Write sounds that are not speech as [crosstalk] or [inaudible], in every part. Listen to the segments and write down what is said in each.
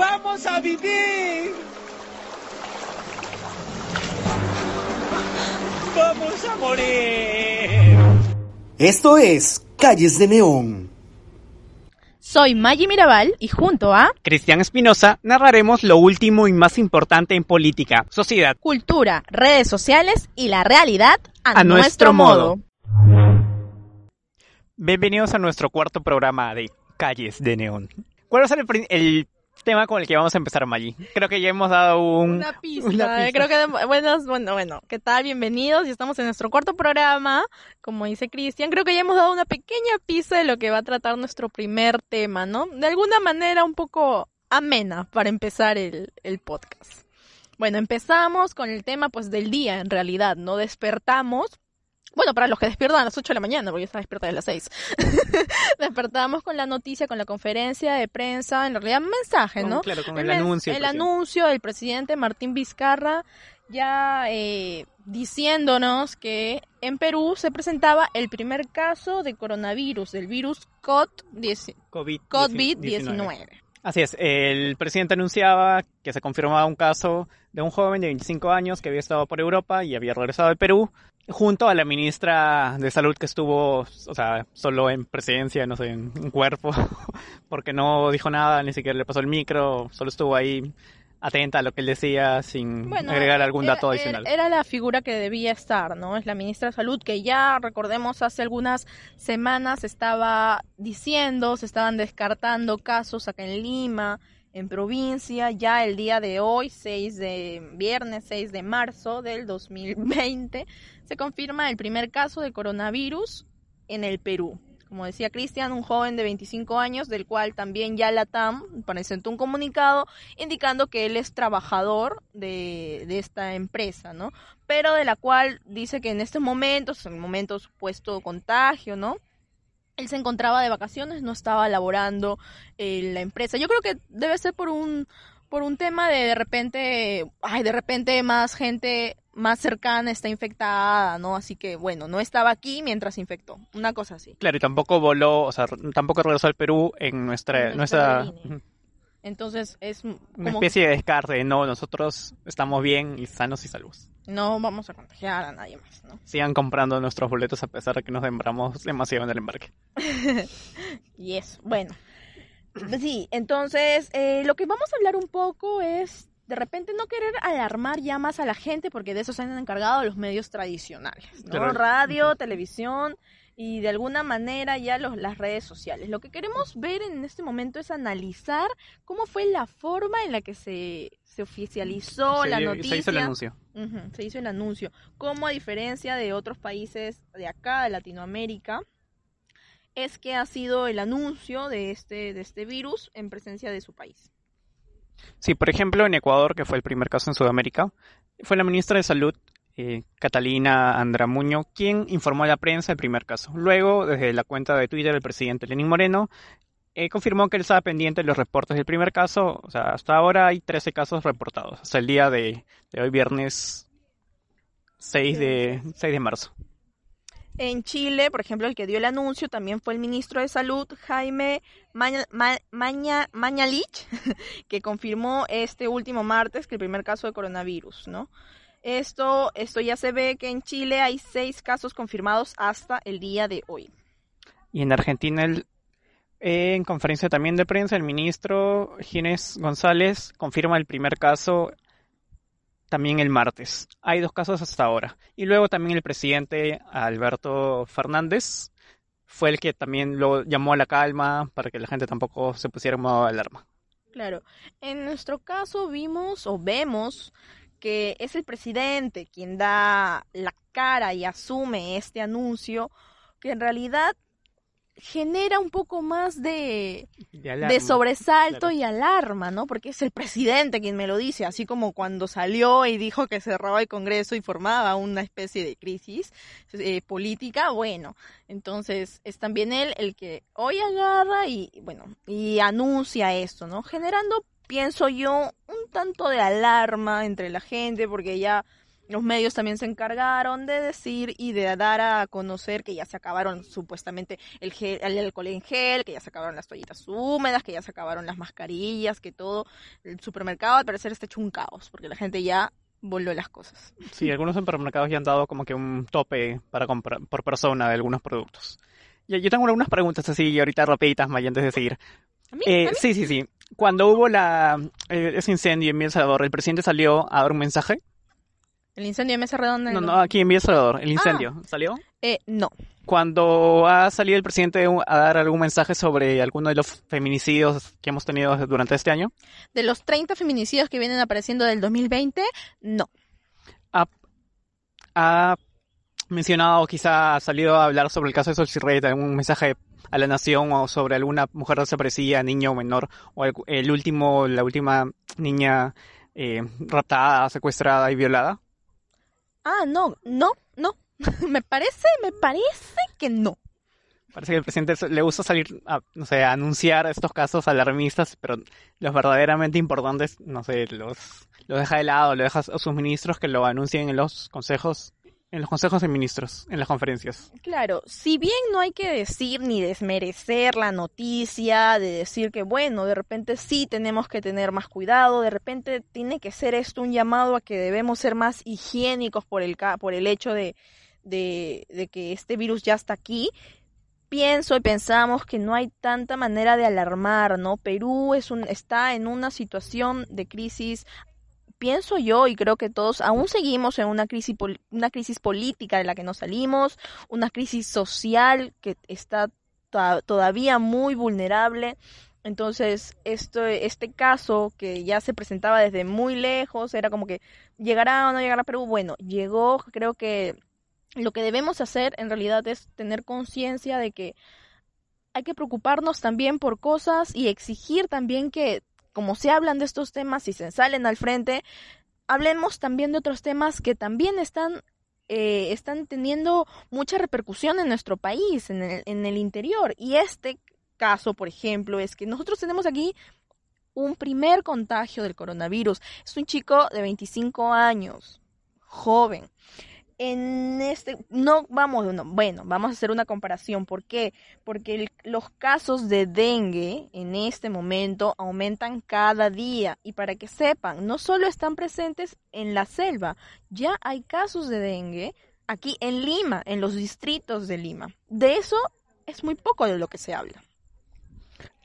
¡Vamos a vivir! ¡Vamos a morir! Esto es Calles de Neón. Soy Maggie Mirabal y junto a Cristian Espinosa narraremos lo último y más importante en política, sociedad, cultura, redes sociales y la realidad a, A nuestro, nuestro modo. Bienvenidos a nuestro cuarto programa de Calles de Neón. ¿Cuál va a ser el tema con el que vamos a empezar, Maggie? Creo que ya hemos dado un... Una pista. una eh, Creo que, bueno, bueno, bueno, ¿qué tal? Bienvenidos. Ya estamos en nuestro cuarto programa. Como dice Cristian, creo que ya hemos dado una pequeña pista de lo que va a tratar nuestro primer tema, ¿no? De alguna manera un poco amena para empezar el, el podcast. Bueno, empezamos con el tema, pues, del día, en realidad, ¿no? Despertamos. Bueno, para los que despiertan a las 8 de la mañana, porque yo estaba despierta a las 6. [laughs] Despertamos con la noticia, con la conferencia de prensa, en realidad un mensaje, con- ¿no? Claro, con el, anuncio. El presidente. anuncio del presidente Martín Vizcarra ya eh, diciéndonos que en Perú se presentaba el primer caso de coronavirus, del virus COT-19. COVID-19. COVID-19. Así es, el presidente anunciaba que se confirmaba un caso de un joven de 25 años que había estado por Europa y había regresado de Perú, junto a la ministra de Salud que estuvo, o sea, solo en presidencia, no sé, en cuerpo, [laughs] porque no dijo nada, ni siquiera le pasó el micro, solo estuvo ahí atenta a lo que él decía sin agregar algún era- dato era- adicional. Era, la figura que debía estar, ¿no? Es la ministra de Salud que ya, recordemos, hace algunas semanas estaba diciendo, se estaban descartando casos acá en Lima, en provincia, ya el día de hoy, 6 de viernes 6 de marzo del 2020, se confirma el primer caso de coronavirus en el Perú. Como decía Cristian, un joven de 25 años, del cual también ya la TAM presentó un comunicado indicando que él es trabajador de, de esta empresa, ¿no? Pero de la cual dice que en estos momentos, en el momento supuesto contagio, ¿no? Él se encontraba de vacaciones, no estaba laborando en la empresa. Yo creo que debe ser por un por un tema de de repente, ay, de repente más gente más cercana está infectada, ¿no? Así que bueno, no estaba aquí mientras se infectó, una cosa así. Claro, y tampoco voló, o sea, tampoco regresó al Perú en nuestra, En nuestra. Entonces es una especie de descarte, no, nosotros estamos bien y sanos y salvos. no vamos a contagiar a nadie más, ¿no? Sigan comprando nuestros boletos a pesar de que nos demoramos demasiado en el embarque. [laughs] Y eso, bueno. Sí, entonces eh, lo que vamos a hablar un poco es de repente no querer alarmar ya más a la gente porque de eso se han encargado los medios tradicionales, ¿no? Claro. Radio, televisión y de alguna manera ya los, las redes sociales. Lo que queremos ver en este momento es analizar cómo fue la forma en la que se, se oficializó la noticia. se hizo el anuncio. Se hizo el anuncio. Como a diferencia de otros países de acá, de Latinoamérica, es que ha sido el anuncio de este, de este virus en presencia de su país. Sí, por ejemplo, en Ecuador, que fue el primer caso en Sudamérica, fue la ministra de Salud, eh, Catalina Andramuño, quien informó a la prensa el primer caso. Luego, desde la cuenta de Twitter del presidente Lenín Moreno, eh, confirmó que él estaba pendiente de los reportes del primer caso. O sea, hasta ahora hay 13 casos reportados, hasta el día de, hoy, viernes 6 de, 6 de marzo. En Chile, por ejemplo, el que dio el anuncio también fue el ministro de Salud, Jaime Maña, Ma- Maña- Mañalich, [laughs] que confirmó este último martes que el primer caso de coronavirus, ¿no? Esto, esto ya se ve que en Chile hay seis casos confirmados hasta el día de hoy. Y en Argentina, el- eh, en conferencia también de prensa, el ministro Ginés González confirma el primer caso también el martes. Hay dos casos hasta ahora. Y luego también el presidente Alberto Fernández fue el que también lo llamó a la calma para que la gente tampoco se pusiera en modo de alarma. Claro, en nuestro caso vimos o vemos que es el presidente quien da la cara y asume este anuncio que en realidad genera un poco más de, De sobresalto claro. y alarma, ¿no? Porque es el presidente quien me lo dice, así como cuando salió y dijo que cerraba el Congreso y formaba una especie de crisis eh, política, bueno, entonces es también él el que hoy agarra y, bueno, y anuncia esto, ¿no? Generando, pienso yo, un tanto de alarma entre la gente, porque ya los medios también se encargaron de decir y de dar a conocer que ya se acabaron supuestamente el, gel, el alcohol en gel, que ya se acabaron las toallitas húmedas, que ya se acabaron las mascarillas, que todo el supermercado al parecer está hecho un caos, porque la gente ya volvió las cosas. Sí, algunos supermercados ya han dado como que un tope para comprar por persona de algunos productos. Yo, yo tengo algunas preguntas así ahorita rapiditas, Maya, antes de seguir. ¿A mí? Eh, ¿A mí? sí, sí, sí. Cuando hubo la, eh, ese incendio en El Salvador, ¿el presidente salió a dar un mensaje? El incendio de Mesa Redonda. No, no, aquí en Villa Salvador, el incendio. ¿Salió? Eh, no. Cuando ha salido el presidente a dar algún mensaje sobre alguno de los feminicidios que hemos tenido durante este año, De los 30 feminicidios que vienen apareciendo del 2020, no. ha mencionado, quizá ha salido a hablar sobre el caso de Sol Rey, algún mensaje a la nación o sobre alguna mujer desaparecida, niño o menor, o el, el último, la última niña eh, raptada, secuestrada y violada. Ah, no, no, no. [laughs] me parece, me parece que no. Parece que el presidente le gusta salir a, no sé, a anunciar estos casos alarmistas, pero los verdaderamente importantes, no sé, los, los deja de lado, lo deja a sus ministros que lo anuncien en los consejos, en los consejos de ministros, en las conferencias. Claro, si bien no hay que decir ni desmerecer la noticia, de decir que bueno, de repente sí tenemos que tener más cuidado, de repente tiene que ser esto un llamado a que debemos ser más higiénicos por el, por el hecho de, de, de que este virus ya está aquí. Pienso y pensamos que no hay tanta manera de alarmar, ¿no? Perú es un, está en una situación de crisis pienso yo y creo que todos aún seguimos en una crisis una crisis política de la que no salimos, una crisis social que está to- todavía muy vulnerable. Entonces, esto, este caso que ya se presentaba desde muy lejos, era como que llegará o no llegará a Perú. Bueno, llegó, creo que lo que debemos hacer en realidad es tener conciencia de que hay que preocuparnos también por cosas y exigir también que como se hablan de estos temas y se salen al frente, hablemos también de otros temas que también están, eh, están teniendo mucha repercusión en nuestro país, en el, en el interior. Y este caso, por ejemplo, es que nosotros tenemos aquí un primer contagio del coronavirus. Es un chico de 25 años, joven. En este, no vamos, no, bueno, vamos a hacer una comparación. ¿Por qué? Porque los casos de dengue en este momento aumentan cada día. Y para que sepan, no solo están presentes en la selva, ya hay casos de dengue aquí en Lima, en los distritos de Lima. De eso es muy poco de lo que se habla.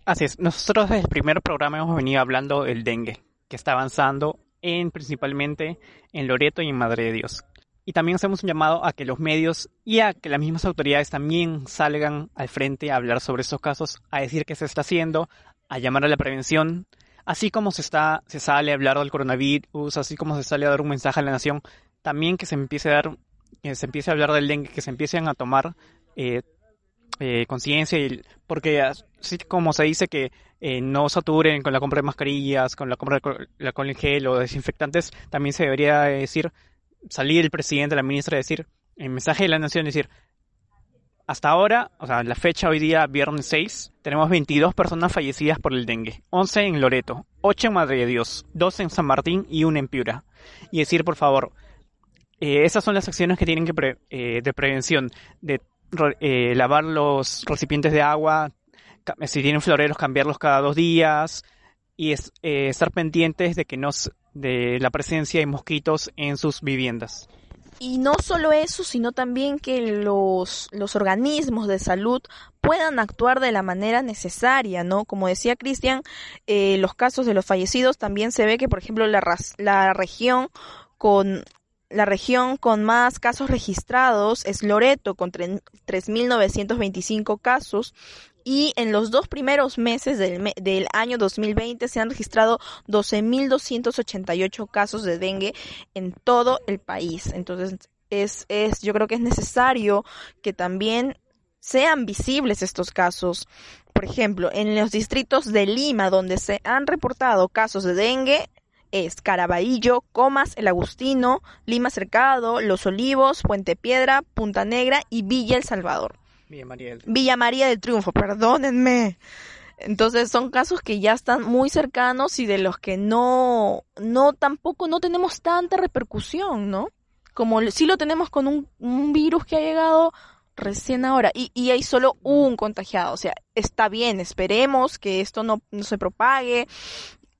Así es, nosotros desde el primer programa hemos venido hablando del dengue, que está avanzando en principalmente en Loreto y en Madre de Dios. Y también hacemos un llamado a que los medios y a que las mismas autoridades también salgan al frente a hablar sobre estos casos, a decir qué se está haciendo, a llamar a la prevención, así como se está, se sale a hablar del coronavirus, así como se sale a dar un mensaje a la nación, también que se empiece a dar, que se empiece a hablar del dengue, que se empiecen a tomar eh, eh, conciencia, porque así como se dice que eh, no saturen con la compra de mascarillas, con la compra de la en gel o desinfectantes, también se debería decir, salir el presidente, la ministra, decir, en mensaje de la nación, decir, hasta ahora, o sea, la fecha hoy día, viernes 6, tenemos 22 personas fallecidas por el dengue, 11 en Loreto, 8 en Madre de Dios, 2 en San Martín y 1 en Piura. Y decir, por favor, eh, esas son las acciones que tienen que pre- eh, de prevención, de eh, lavar los recipientes de agua, si tienen floreros, cambiarlos cada dos días y es- eh, estar pendientes de que no de la presencia de mosquitos en sus viviendas. Y no solo eso, sino también que los, los organismos de salud puedan actuar de la manera necesaria, ¿no? Como decía Cristian, eh, los casos de los fallecidos también se ve que, por ejemplo, la, la región con la región con más casos registrados es Loreto, con tre- 3.925 casos. Y en los dos primeros meses del, me- del año 2020 se han registrado 12.288 casos de dengue en todo el país. Entonces, es, es, yo creo que es necesario que también sean visibles estos casos. Por ejemplo, en los distritos de Lima, donde se han reportado casos de dengue, es Caraballo, Comas, El Agustino, Lima Cercado, Los Olivos, Puente Piedra, Punta Negra y Villa El Salvador. Villa María del Triunfo, perdónenme. Entonces son casos que ya están muy cercanos y de los que no, no tampoco no tenemos tanta repercusión, ¿no? como sí lo tenemos con un, un virus que ha llegado recién ahora y, y, hay solo un contagiado. O sea, está bien, esperemos que esto no, no se propague.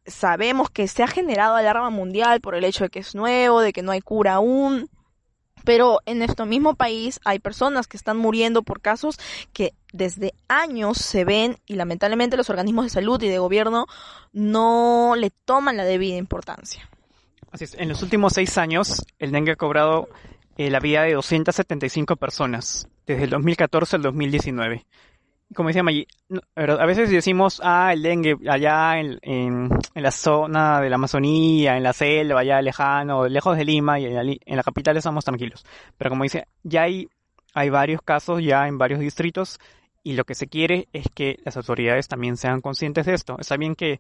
Sabemos que se ha generado alarma mundial por el hecho de que es nuevo, de que no hay cura aún. Pero en nuestro mismo país hay personas que están muriendo por casos que desde años se ven y lamentablemente los organismos de salud y de gobierno no le toman la debida importancia. Así es, en los últimos seis años el dengue ha cobrado eh, la vida de 275 personas, desde el 2014 al 2019 como decía Maggi, a veces decimos, ah, el dengue allá en, en, en, la zona de la Amazonía, en la selva, allá lejano, lejos de Lima y en la, capital estamos tranquilos. Pero como dice, ya hay, hay varios casos ya en varios distritos y lo que se quiere es que las autoridades también sean conscientes de esto. Está bien que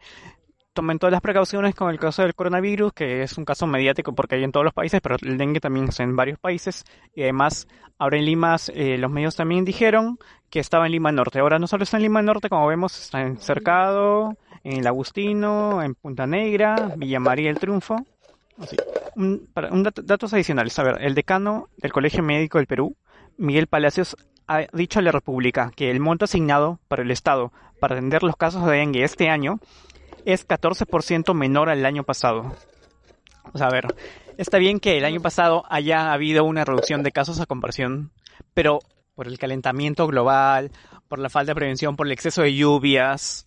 tomen todas las precauciones con el caso del coronavirus, que es un caso mediático porque hay en todos los países, pero el dengue también está en varios países. Y además, ahora en Lima, eh, los medios también dijeron que estaba en Lima Norte. Ahora no solo está en Lima Norte, como vemos, está en Cercado, en El Agustino, en Punta Negra, Villa María el Triunfo. Así. Un, para, un datos adicionales. A ver, el decano del Colegio Médico del Perú, Miguel Palacios, ha dicho a la República que el monto asignado para el Estado para atender los casos de dengue este año es 14% menor al año pasado. O sea, a ver, está bien que el año pasado haya habido una reducción de casos a comparación, pero por el calentamiento global, por la falta de prevención, por el exceso de lluvias,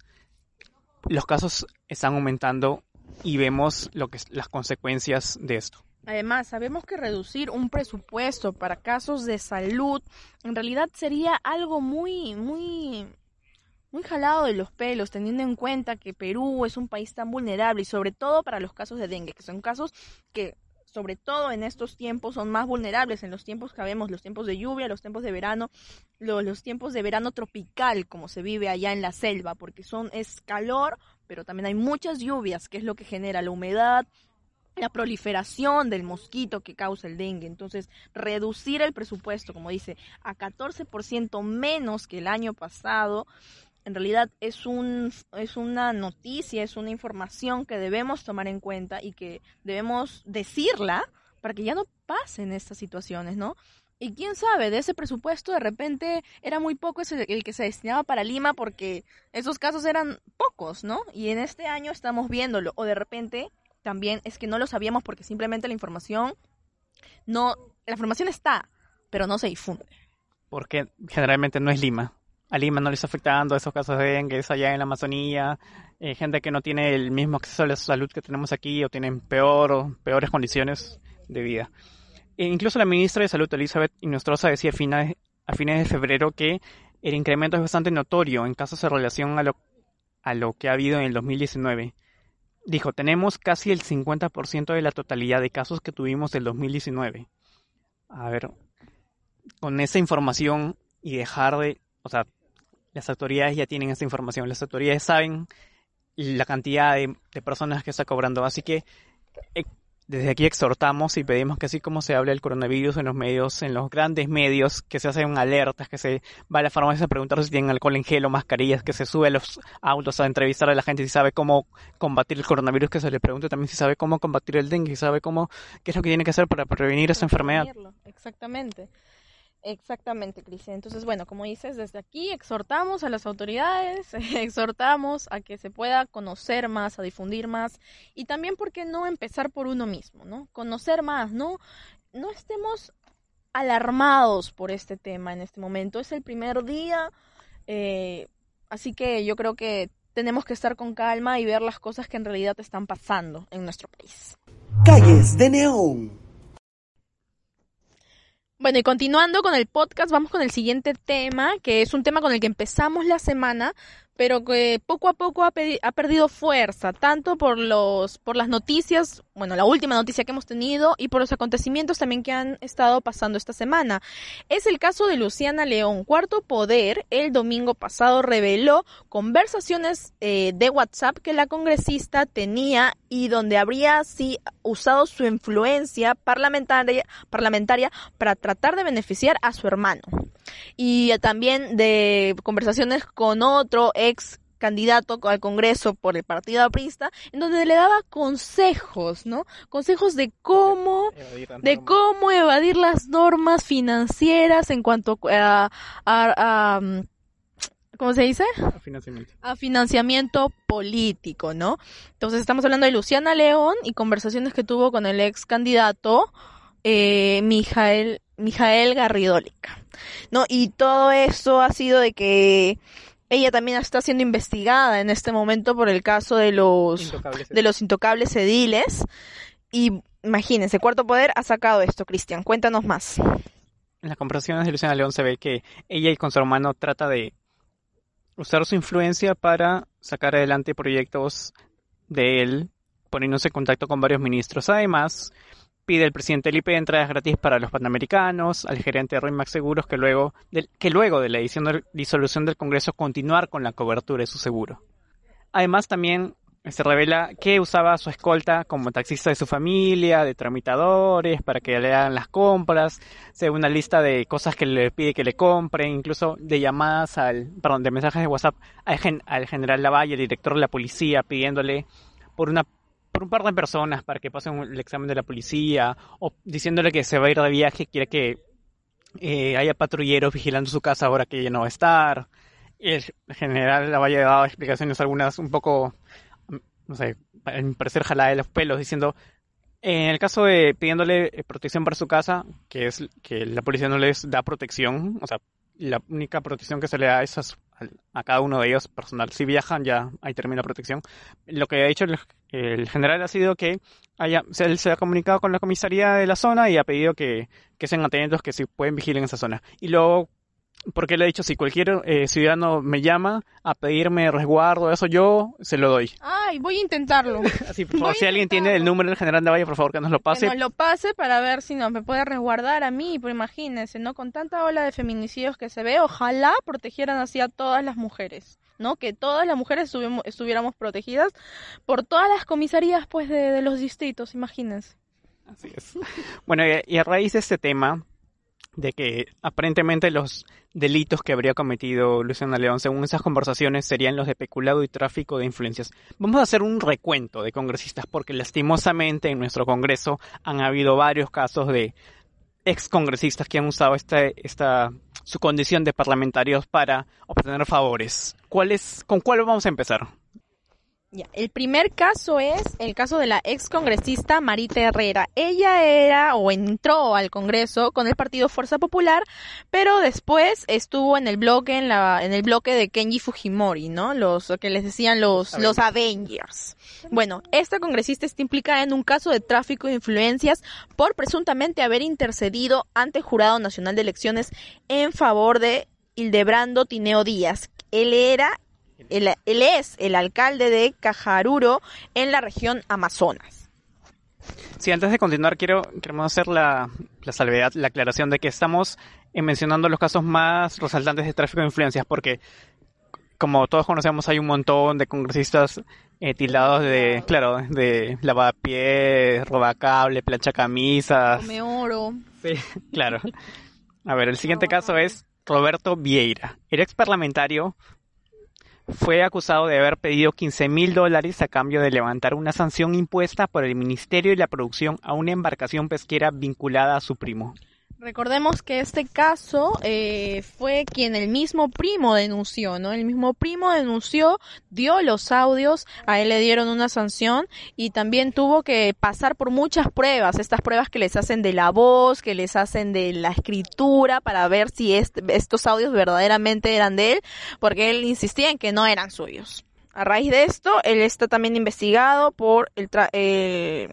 los casos están aumentando y vemos lo que las consecuencias de esto. Además, sabemos que reducir un presupuesto para casos de salud en realidad sería algo muy, muy muy jalado de los pelos, teniendo en cuenta que Perú es un país tan vulnerable y sobre todo para los casos de dengue, que son casos que sobre todo en estos tiempos son más vulnerables, en los tiempos que vemos, los tiempos de lluvia, los tiempos de verano, los, los tiempos de verano tropical, como se vive allá en la selva, porque son, es calor, pero también hay muchas lluvias, que es lo que genera la humedad, la proliferación del mosquito que causa el dengue. Entonces, reducir el presupuesto, como dice, a 14% menos que el año pasado, en realidad es, un, es una noticia, es una información que debemos tomar en cuenta y que debemos decirla para que ya no pasen estas situaciones, ¿no? Y quién sabe, de ese presupuesto de repente era muy poco el que se destinaba para Lima porque esos casos eran pocos, ¿no? Y en este año estamos viéndolo. O de repente también es que no lo sabíamos porque simplemente la información no, la información está, pero no se difunde. Porque generalmente no es Lima a Lima no les está afectando esos casos de dengue, allá en la Amazonía, eh, gente que no tiene el mismo acceso a la salud que tenemos aquí o tienen peor o peores condiciones de vida. E incluso la ministra de Salud, Elizabeth Inostroza, decía a fines, a fines de febrero que el incremento es bastante notorio en casos en relación a lo, a lo que ha habido en el 2019. Dijo, tenemos casi el 50% de la totalidad de casos que tuvimos del 2019. A ver, con esa información y dejar de, o sea, las autoridades ya tienen esa información, las autoridades saben la cantidad de, personas que está cobrando. Así que eh, desde aquí exhortamos y pedimos que así como se habla del coronavirus en los medios, en los grandes medios, que se hacen alertas, que se va a la farmacia a preguntar si tienen alcohol en gel o mascarillas, que se sube a los autos a entrevistar a la gente si sabe cómo combatir el coronavirus, que se le pregunte también si sabe cómo combatir el dengue, si sabe cómo, qué es lo que tiene que hacer para prevenir esa enfermedad. Exactamente. Exactamente, Cris. Entonces, bueno, como dices, desde aquí exhortamos a las autoridades, [laughs] exhortamos a que se pueda conocer más, a difundir más y también, ¿por qué no empezar por uno mismo, ¿no? Conocer más, ¿no? No estemos alarmados por este tema en este momento. Es el primer día, eh, así que yo creo que tenemos que estar con calma y ver las cosas que en realidad están pasando en nuestro país. Calles de Neón. Bueno, y continuando con el podcast, vamos con el siguiente tema, que es un tema con el que empezamos la semana, pero que poco a poco ha, perdido fuerza, tanto por los por las noticias, bueno, la última noticia que hemos tenido y por los acontecimientos también que han estado pasando esta semana. Es el caso de Luciana León. Cuarto Poder el domingo pasado reveló conversaciones eh, de WhatsApp que la congresista tenía y donde habría sí usado su influencia parlamentaria parlamentaria para tratar de beneficiar a su hermano y también de conversaciones con otro ex candidato al Congreso por el Partido Aprista, en donde le daba consejos, ¿no? Consejos de cómo, de cómo evadir las normas financieras en cuanto a, a, a mm, ¿cómo se dice? A financiamiento. A financiamiento político, ¿no? Entonces estamos hablando de Luciana León y conversaciones que tuvo con el ex candidato eh, Mijael, Mijael Garridólica, ¿no? Y todo eso ha sido de que ella también está siendo investigada en este momento por el caso de los, Intocables. de los intocables ediles. Y imagínense, Cuarto Poder ha sacado esto, Cristian. Cuéntanos más. En las conversaciones de Luciana León se ve que ella y con su hermano trata de usar su influencia para sacar adelante proyectos de él, poniéndose en contacto con varios ministros. Además, pide el presidente del IPE entradas gratis para los panamericanos, al gerente de Remax Seguros que luego, de, que luego de la edición disolución del Congreso continuar con la cobertura de su seguro. Además, también se revela que usaba su escolta como taxista de su familia, de tramitadores, para que le hagan las compras, se una lista de cosas que le pide que le compren, incluso de llamadas al, perdón, de mensajes de WhatsApp al, gen, al general Lavalle, el director de la policía, pidiéndole por una por un par de personas para que pasen el examen de la policía o diciéndole que se va a ir de viaje, quiere que eh, haya patrulleros vigilando su casa ahora que ella no va a estar. El general Lavalle ha dado explicaciones algunas un poco no sé, parecer jalada de los pelos, diciendo, en el caso de pidiéndole protección para su casa, que es que la policía no les da protección, o sea, la única protección que se le da es a, a cada uno de ellos personal. Si viajan, ya ahí termina la protección. Lo que ha dicho el, el general ha sido que haya, él se ha comunicado con la comisaría de la zona y ha pedido que, que sean atentos, que si pueden vigilar en esa zona. Y luego porque le he dicho, si cualquier eh, ciudadano me llama a pedirme resguardo, eso yo se lo doy. Ay, voy a intentarlo. [laughs] Así, por favor, si alguien tiene el número del general de Valle, por favor, que nos lo pase. Que nos lo pase para ver si no me puede resguardar a mí, pero imagínense, ¿no? Con tanta ola de feminicidios que se ve, ojalá protegieran así a todas las mujeres. ¿No? Que todas las mujeres estuviéramos protegidas por todas las comisarías, pues, de, los distritos, imagínense. Así es. Bueno, y, a raíz de este tema, de que aparentemente los delitos que habría cometido Luciana León, según esas conversaciones, serían los de peculado y tráfico de influencias. Vamos a hacer un recuento de congresistas porque lastimosamente en nuestro Congreso han habido varios casos de ex congresistas que han usado esta, esta su condición de parlamentarios para obtener favores. ¿Cuál es, ¿Con cuál vamos a empezar? Ya, el primer caso es el caso de la ex congresista Marita Herrera. Ella era o entró al Congreso con el partido Fuerza Popular, pero después estuvo en el bloque en la en el bloque de Kenji Fujimori, ¿no? Los que les decían los Avengers. los Avengers. Bueno, esta congresista está implicada en un caso de tráfico de influencias por presuntamente haber intercedido ante el Jurado Nacional de Elecciones en favor de Hildebrando Tineo Díaz. Él era él, él, es el alcalde de Cajaruro en la región Amazonas. Sí, antes de continuar, quiero queremos hacer la, la salvedad, la aclaración de que estamos mencionando los casos más resaltantes de tráfico de influencias, porque como todos conocemos, hay un montón de congresistas eh, tildados de, claro, de lavapiés, robacable, plancha camisas. Come oro. Sí, [laughs] claro. A ver, el siguiente caso es Roberto Vieira. Era ex parlamentario, fue acusado de haber pedido 15 mil dólares a cambio de levantar una sanción impuesta por el Ministerio de la Producción a una embarcación pesquera vinculada a su primo. Recordemos que este caso eh, fue quien el mismo primo denunció, ¿no? El mismo primo denunció, dio los audios, a él le dieron una sanción y también tuvo que pasar por muchas pruebas, estas pruebas que les hacen de la voz, que les hacen de la escritura para ver si est estos audios verdaderamente eran de él, porque él insistía en que no eran suyos. A raíz de esto, él está también investigado por el, eh,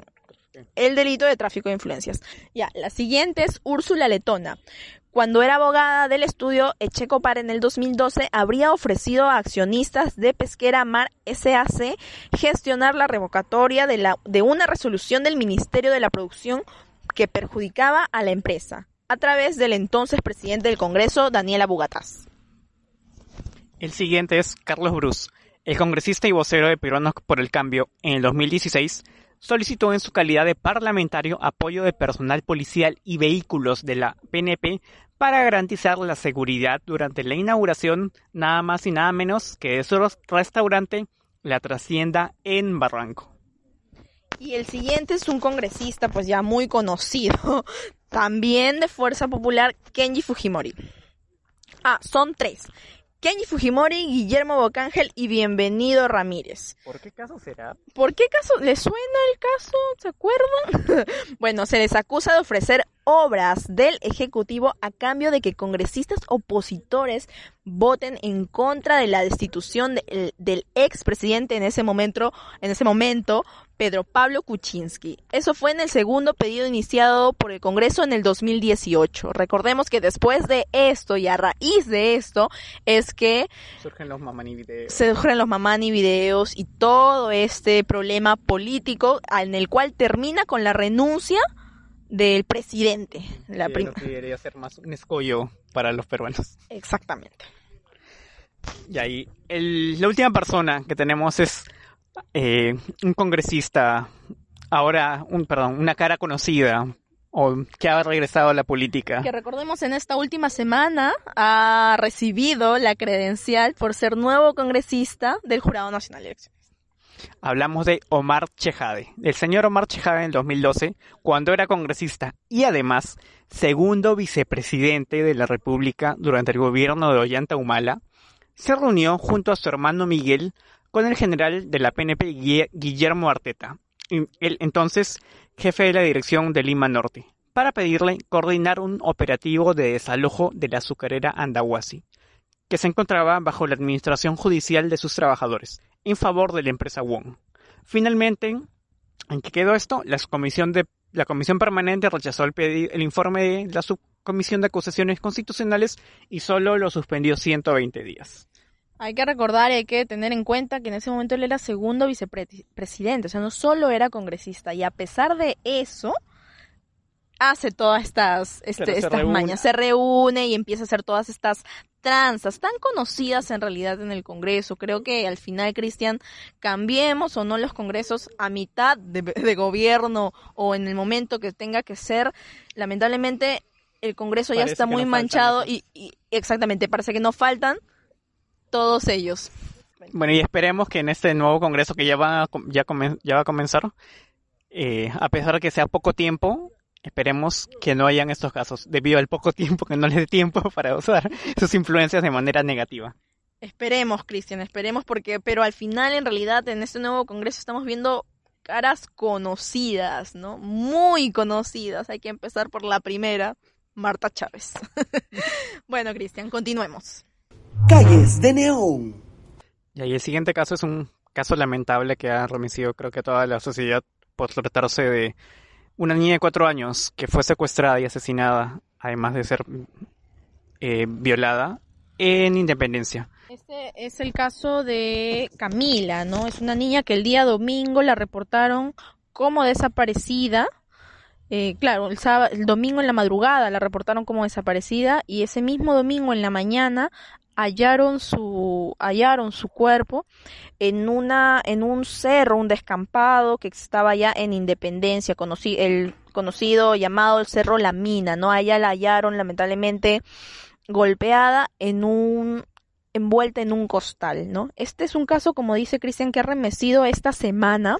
el delito de tráfico de influencias. Ya, la siguiente es Úrsula Letona. Cuando era abogada del estudio Echecopar en el 2012, habría ofrecido a accionistas de Pesquera Mar SAC gestionar la revocatoria de, la, de una resolución del Ministerio de la Producción que perjudicaba a la empresa, a través del entonces presidente del Congreso, Daniela Bugatás. El siguiente es Carlos Bruce, el congresista y vocero de Peruanos por el Cambio en el 2016 solicitó en su calidad de parlamentario apoyo de personal policial y vehículos de la PNP para garantizar la seguridad durante la inauguración nada más y nada menos que de su restaurante La Trascienda en Barranco. Y el siguiente es un congresista pues ya muy conocido, [laughs] también de Fuerza Popular, Kenji Fujimori. Ah, son tres. Kenji Fujimori, Guillermo Bocángel y Bienvenido Ramírez. ¿Por qué caso será? ¿Por qué caso? ¿Les suena el caso? ¿Se acuerdan? [laughs] bueno, se les acusa de ofrecer obras del Ejecutivo a cambio de que congresistas opositores voten en contra de la destitución de, del expresidente en ese momento, en ese momento, Pedro Pablo Kuczynski. Eso fue en el segundo pedido iniciado por el Congreso en el 2018. Recordemos que después de esto y a raíz de esto es que surgen los mamani videos. Surgen los mamani videos y todo este problema político en el cual termina con la renuncia del presidente. La debería ser más un escollo para los peruanos. Exactamente. Y ahí, el, la última persona que tenemos es eh, un congresista, ahora, un, perdón, una cara conocida, o que ha regresado a la política. Que recordemos en esta última semana ha recibido la credencial por ser nuevo congresista del Jurado Nacional de Elecciones. Hablamos de Omar Chejade. El señor Omar Chejade en 2012, cuando era congresista y además segundo vicepresidente de la República durante el gobierno de Ollanta Humala, se reunió junto a su hermano Miguel con el general de la PNP Guillermo Arteta, el entonces jefe de la dirección de Lima Norte, para pedirle coordinar un operativo de desalojo de la azucarera Andahuasi, que se encontraba bajo la administración judicial de sus trabajadores, en favor de la empresa Wong. Finalmente, ¿en qué quedó esto? La comisión, la comisión permanente rechazó el, el informe de la subcomisión de acusaciones constitucionales y solo lo suspendió 120 días. Hay que recordar y hay que tener en cuenta que en ese momento él era segundo vicepresidente, o sea, no solo era congresista, y a pesar de eso, hace todas estas, este, estas mañas, se reúne y empieza a hacer todas estas tranzas tan conocidas en realidad en el Congreso. Creo que al final, Cristian, cambiemos o no los Congresos a mitad de, gobierno o en el momento que tenga que ser. Lamentablemente, el Congreso ya está muy manchado y, exactamente, parece que no faltan todos ellos. Bueno, y esperemos que en este nuevo Congreso que ya va, ya, ya va a comenzar, eh, a pesar de que sea poco tiempo, Esperemos que no hayan estos casos, debido al poco [laughs] tiempo que no les dé tiempo [laughs] para usar sus influencias de manera negativa. Esperemos, Cristian, esperemos porque, pero al final, en realidad, en este nuevo congreso estamos viendo caras conocidas, ¿no? Muy conocidas. Hay que empezar por la primera, Marta Chávez. [laughs] bueno, Cristian, continuemos. Calles de Neón. Y ahí el siguiente caso es un caso lamentable que ha remitido creo que toda la sociedad por tratarse de una niña de cuatro años que fue secuestrada y asesinada, además de ser eh, violada, en Independencia. Este es el caso de Camila, ¿no? Es una niña que el día domingo la reportaron como desaparecida. Eh, claro, el, sábado, el domingo en la madrugada la reportaron como desaparecida y ese mismo domingo en la mañana hallaron su hallaron su cuerpo en una en un cerro un descampado que estaba ya en Independencia conocí el conocido llamado el cerro La Mina no allá la hallaron lamentablemente golpeada en un envuelta en un costal no este es un caso como dice Cristian que ha remecido esta semana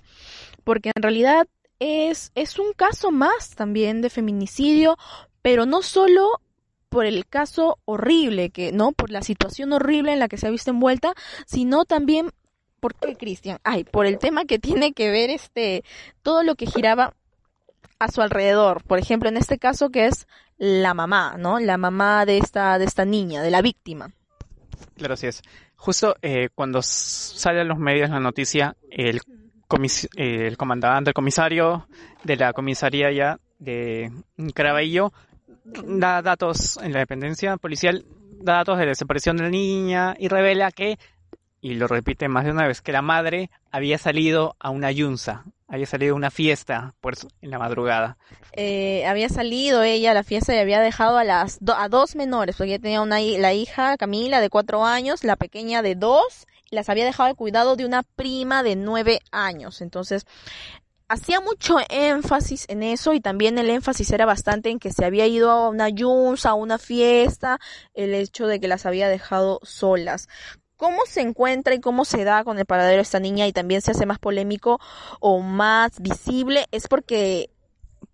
porque en realidad es es un caso más también de feminicidio pero no solo por el caso horrible que, ¿no? Por la situación horrible en la que se ha visto envuelta, sino también por qué Cristian, ay, por el tema que tiene que ver este todo lo que giraba a su alrededor. Por ejemplo, en este caso que es la mamá, ¿no? La mamá de esta de esta niña, de la víctima. Claro, así es. Justo eh, cuando sale a los medios la noticia, el, el comandante, el comisario de la comisaría ya de Caraballo da datos en la dependencia policial, da datos de desaparición de la niña y revela que, y lo repite más de una vez, que la madre había salido a una yunza, había salido a una fiesta por en la madrugada. Eh, había salido ella a la fiesta y había dejado a las a dos menores, porque ella tenía una la hija Camila de cuatro años, la pequeña de dos, las había dejado al cuidado de una prima de nueve años. Entonces, hacía mucho énfasis en eso y también el énfasis era bastante en que se había ido a una yunza, a una fiesta, el hecho de que las había dejado solas. ¿Cómo se encuentra y cómo se da con el paradero de esta niña y también se hace más polémico o más visible? Es porque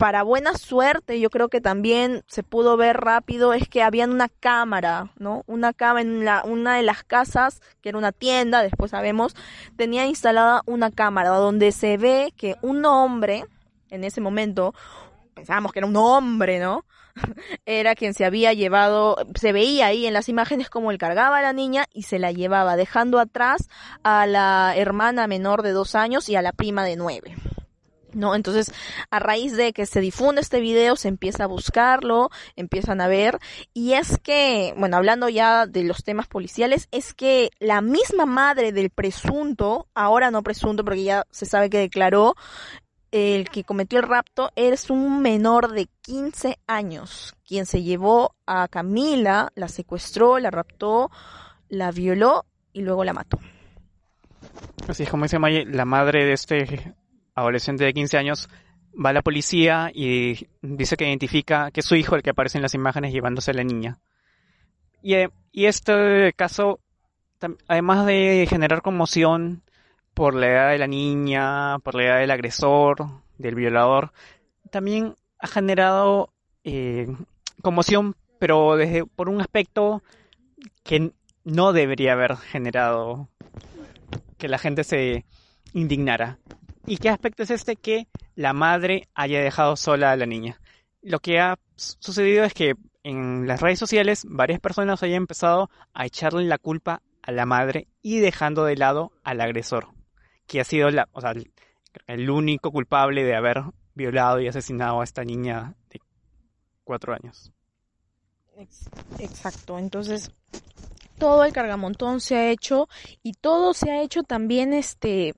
para buena suerte, yo creo que también se pudo ver rápido, es que había una cámara, ¿no? Una cámara en la, una de las casas, que era una tienda, después sabemos, tenía instalada una cámara donde se ve que un hombre, en ese momento, pensábamos que era un hombre, ¿no? [laughs] era quien se había llevado, se veía ahí en las imágenes como él cargaba a la niña y se la llevaba, dejando atrás a la hermana menor de dos años y a la prima de nueve. ¿No? Entonces, a raíz de que se difunde este video, se empieza a buscarlo, empiezan a ver, y es que, bueno, hablando ya de los temas policiales, es que la misma madre del presunto, ahora no presunto porque ya se sabe que declaró, el que cometió el rapto es un menor de 15 años, quien se llevó a Camila, la secuestró, la raptó, la violó y luego la mató. Así es como dice Maye, la madre de este adolescente de 15 años, va a la policía y dice que identifica que es su hijo el que aparece en las imágenes llevándose a la niña. Y, eh, y este caso, además de generar conmoción por la edad de la niña, por la edad del agresor, del violador, también ha generado eh, conmoción, pero desde por un aspecto que no debería haber generado que la gente se indignara. ¿Y qué aspecto es este que la madre haya dejado sola a la niña? Lo que ha sucedido es que en las redes sociales varias personas hayan empezado a echarle la culpa a la madre y dejando de lado al agresor, que ha sido el único culpable de haber violado y asesinado a esta niña de cuatro años. Exacto, entonces todo el cargamontón se ha hecho y todo se ha hecho también este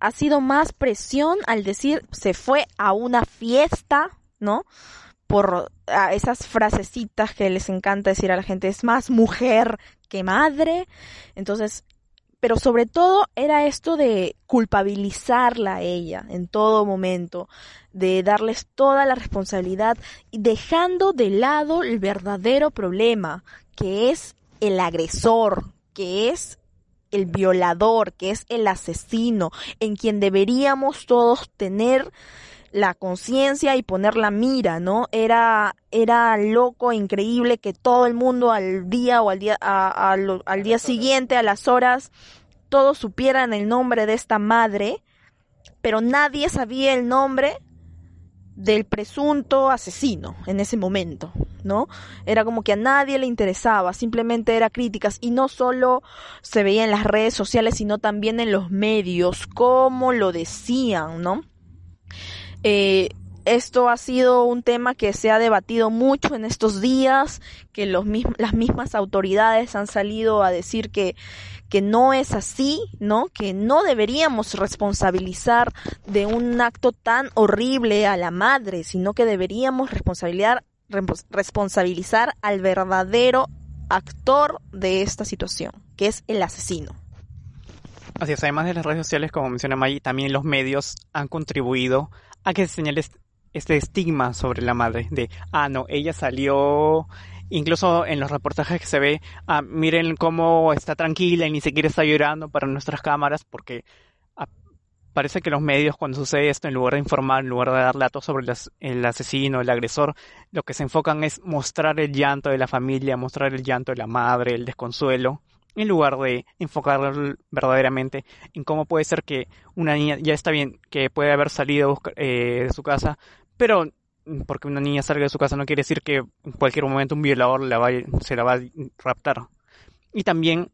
ha sido más presión al decir se fue a una fiesta, ¿no? Por esas frasecitas que les encanta decir a la gente, es más mujer que madre. Entonces, pero sobre todo era esto de culpabilizarla a ella en todo momento, de darles toda la responsabilidad y dejando de lado el verdadero problema, que es el agresor, que es el violador, que es el asesino, en quien deberíamos todos tener la conciencia y poner la mira, ¿no? Era, era loco, increíble que todo el mundo al día o al día, al día siguiente, a las horas, todos supieran el nombre de esta madre, pero nadie sabía el nombre del presunto asesino en ese momento, ¿no? Era como que a nadie le interesaba, simplemente era críticas y no solo se veía en las redes sociales, sino también en los medios, como lo decían, ¿no? Eh, esto ha sido un tema que se ha debatido mucho en estos días, que los, las mismas autoridades han salido a decir que, que no es así, ¿no? Que no deberíamos responsabilizar de un acto tan horrible a la madre, sino que deberíamos responsabilizar, responsabilizar al verdadero actor de esta situación, que es el asesino. Así es, además de las redes sociales, como menciona Maggie, también los medios han contribuido a que se señale este estigma sobre la madre, de, ah, no, ella salió incluso en los reportajes que se ve, ah, miren cómo está tranquila y ni siquiera está llorando para nuestras cámaras, porque parece que los medios cuando sucede esto, en lugar de informar, en lugar de dar datos sobre el asesino, el agresor, lo que se enfocan es mostrar el llanto de la familia, mostrar el llanto de la madre, el desconsuelo, en lugar de enfocar verdaderamente en cómo puede ser que una niña, ya está bien, que puede haber salido eh, de su casa, pero porque una niña salga de su casa no quiere decir que en cualquier momento un violador la se la va a raptar. Y también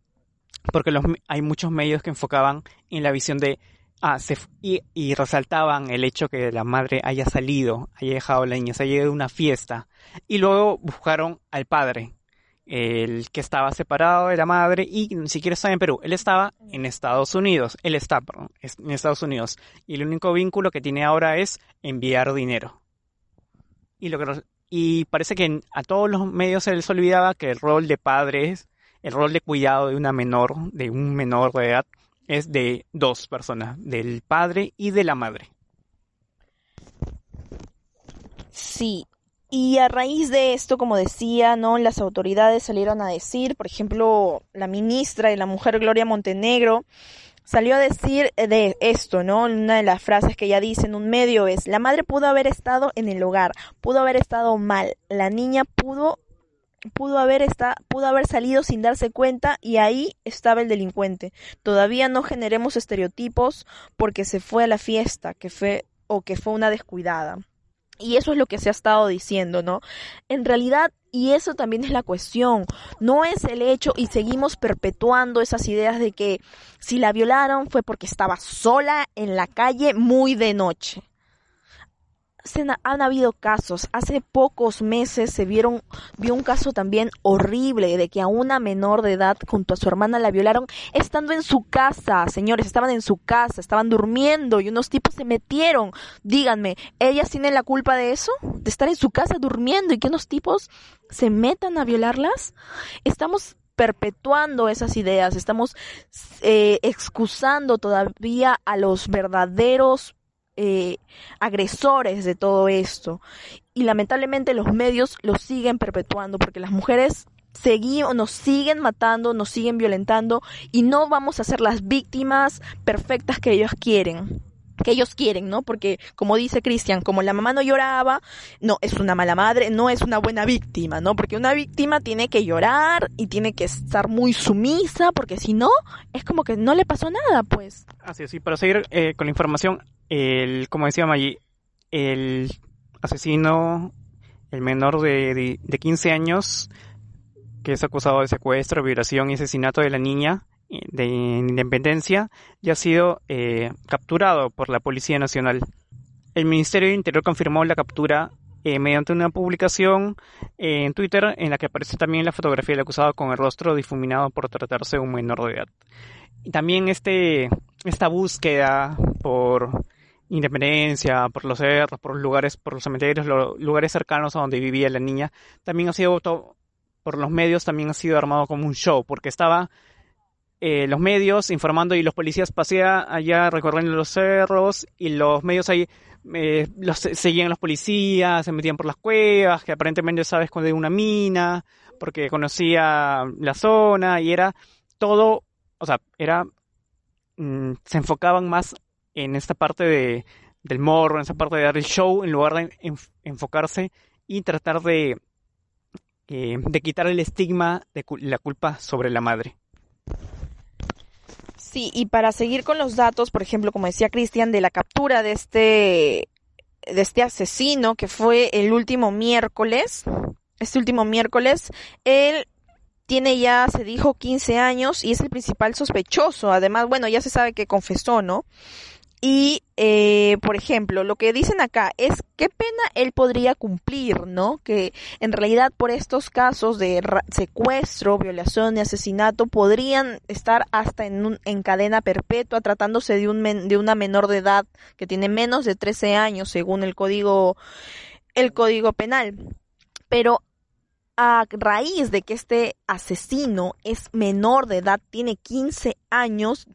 porque los, hay muchos medios que enfocaban en la visión de ah, y, resaltaban el hecho que la madre haya salido, haya dejado la niña, se haya ido una fiesta. Y luego buscaron al padre, el que estaba separado de la madre y ni siquiera estaba en Perú, él estaba en Estados Unidos, él está perdón, en Estados Unidos y el único vínculo que tiene ahora es enviar dinero. Y, lo que, y parece que a todos los medios se les olvidaba que el rol de padres, el rol de cuidado de una menor, de un menor de edad, es de dos personas, del padre y de la madre. Sí, y a raíz de esto, como decía, ¿no? Las autoridades salieron a decir, por ejemplo, la ministra de la mujer Gloria Montenegro salió a decir de esto, ¿no? Una de las frases que ella dice en un medio es, la madre pudo haber estado en el hogar, pudo haber estado mal, la niña pudo pudo haber esta, pudo haber salido sin darse cuenta y ahí estaba el delincuente. Todavía no generemos estereotipos porque se fue a la fiesta, que fue o que fue una descuidada. Y eso es lo que se ha estado diciendo, ¿no? En realidad, y eso también es la cuestión, no es el hecho y seguimos perpetuando esas ideas de que si la violaron fue porque estaba sola en la calle muy de noche se han habido casos. Hace pocos meses se vieron, vio un caso también horrible de que a una menor de edad junto a su hermana la violaron estando en su casa. Señores, estaban en su casa, estaban durmiendo y unos tipos se metieron. Díganme, ¿ellas tienen la culpa de eso? De estar en su casa durmiendo y que unos tipos se metan a violarlas? Estamos perpetuando esas ideas, estamos eh, excusando todavía a los verdaderos eh, agresores de todo esto. Y lamentablemente los medios lo siguen perpetuando porque las mujeres seguimos, nos siguen matando, nos siguen violentando y no vamos a ser las víctimas perfectas que ellos quieren que ellos quieren, ¿no? Porque, como dice Cristian, como la mamá no lloraba, no, es una mala madre, no es una buena víctima, ¿no? Porque una víctima tiene que llorar y tiene que estar muy sumisa, porque si no, es como que no le pasó nada, pues. Así es, y para seguir eh, con la información, el, como decía Maggi, el asesino, el menor de, de, 15 años, que es acusado de secuestro, violación y asesinato de la niña de Independencia, ya ha sido eh, capturado por la Policía Nacional. El Ministerio de Interior confirmó la captura eh, mediante una publicación en Twitter en la que aparece también la fotografía del acusado con el rostro difuminado por tratarse de un menor de edad. Y también este, esta búsqueda por Independencia, por los cerros, por los lugares, por los cementerios, los lugares cercanos a donde vivía la niña, también ha sido por los medios también ha sido armado como un show, porque estaba eh, los medios informando y los policías pasean allá recorriendo los cerros y los medios ahí eh, los, seguían los policías, se metían por las cuevas, que aparentemente estaba escondida una mina, porque conocía la zona y era todo, o sea, era, mm, se enfocaban más en esta parte de, del morro, en esa parte de dar el show, en lugar de enfocarse y tratar de, eh, de quitar el estigma de la culpa sobre la madre. Sí, y para seguir con los datos, por ejemplo, como decía Cristian, de la captura de este, de este asesino que fue el último miércoles, este último miércoles, él tiene ya, se dijo, 15 años y es el principal sospechoso. Además, bueno, ya se sabe que confesó, ¿no? Y, eh, por ejemplo, lo que dicen acá es qué pena él podría cumplir, ¿no? Que en realidad por estos casos de secuestro, violación y asesinato podrían estar hasta en, un, en cadena perpetua tratándose de, un de una menor de edad que tiene menos de 13 años según el código, el código penal. Pero a raíz de que este asesino es menor de edad, tiene 15 años,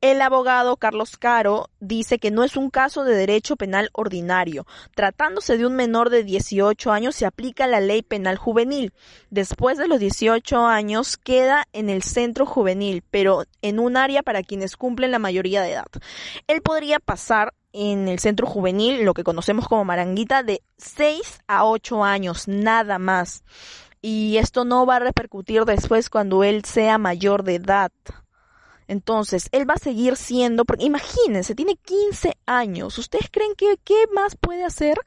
el, abogado Carlos Caro dice que no es un caso de derecho penal ordinario. Tratándose de un menor de 18 años se aplica la ley penal juvenil. Después de los 18 años queda en el centro juvenil, pero en un área para quienes cumplen la mayoría de edad. Él podría pasar en el centro juvenil, lo que conocemos como Maranguita, de 6 a 8 años, nada más. Y esto no va a repercutir después cuando él sea mayor de edad. Entonces, él va a seguir siendo, porque imagínense, tiene 15 años. ¿Ustedes creen que qué más puede hacer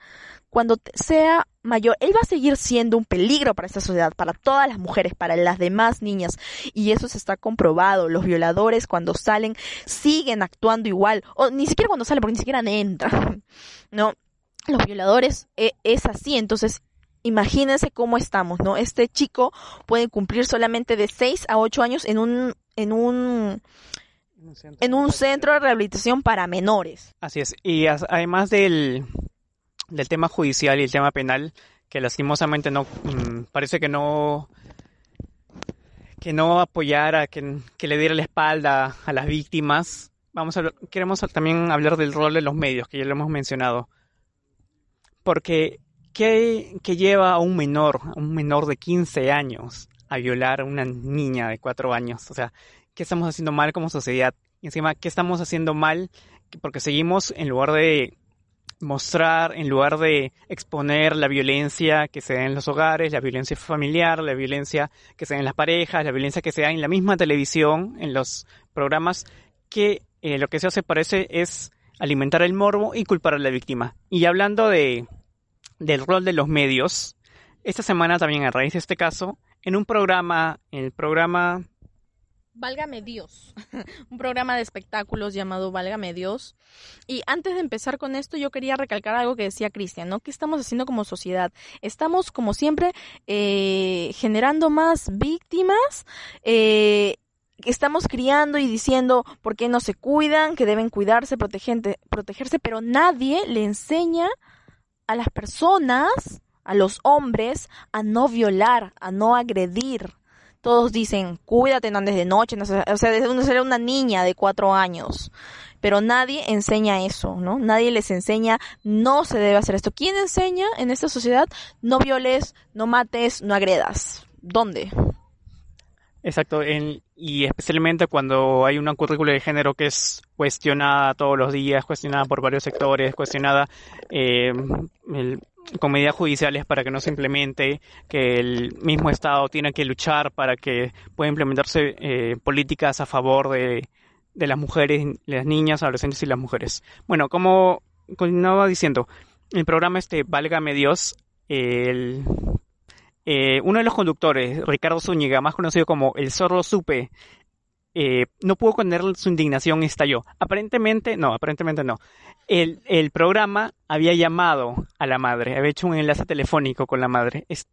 cuando sea mayor? Él va a seguir siendo un peligro para esta sociedad, para todas las mujeres, para las demás niñas. Y eso se está comprobado. Los violadores cuando salen siguen actuando igual. O ni siquiera cuando salen, porque ni siquiera entran. [laughs] ¿No? Los violadores eh, es así. Entonces, imagínense cómo estamos, ¿no? Este chico puede cumplir solamente de 6 a 8 años en un en un en un centro de rehabilitación para menores. Así es. Y además del, del tema judicial y el tema penal, que lastimosamente no mm, parece que no que no apoyara, que, que le diera la espalda a las víctimas. Vamos a queremos también hablar del rol de los medios, que ya lo hemos mencionado. Porque, ¿qué, qué lleva a un menor, a un menor de 15 años, a violar a una niña de 4 años? O sea, ¿qué estamos haciendo mal como sociedad? Y encima, ¿qué estamos haciendo mal? Porque seguimos, en lugar de mostrar, en lugar de exponer la violencia que se da en los hogares, la violencia familiar, la violencia que se da en las parejas, la violencia que se da en la misma televisión, en los programas, que eh, lo que se hace parece es alimentar el morbo y culpar a la víctima. Y hablando de del rol de los medios, esta semana también a raíz de este caso, en un programa, en el programa Válgame Dios, [laughs] un programa de espectáculos llamado Válgame Dios. Y antes de empezar con esto, yo quería recalcar algo que decía Cristian, ¿no? ¿Qué estamos haciendo como sociedad? Estamos, como siempre, eh, generando más víctimas. Eh, estamos criando y diciendo por qué no se cuidan, que deben cuidarse, protegerse, pero nadie le enseña a las personas, a los hombres, a no violar, a no agredir todos dicen, cuídate, no andes de noche, no o sea, desde uno será una niña de cuatro años. Pero nadie enseña eso, ¿no? Nadie les enseña, no se debe hacer esto. ¿Quién enseña en esta sociedad? No violes, no mates, no agredas. ¿Dónde? Exacto, y especialmente cuando hay una currícula de género que es cuestionada todos los días, cuestionada por varios sectores, cuestionada eh, con medidas judiciales para que no se implemente, que el mismo Estado tiene que luchar para que puedan implementarse eh, políticas a favor de, de las mujeres, las niñas, adolescentes y las mujeres. Bueno, como continuaba diciendo, el programa este Válgame Dios, el, eh, uno de los conductores, Ricardo Zúñiga, más conocido como El Zorro Supe, eh, no pudo contener su indignación y estalló. Aparentemente, no, aparentemente no. El, el, programa había llamado a la madre, había hecho un enlace telefónico con la madre. Es,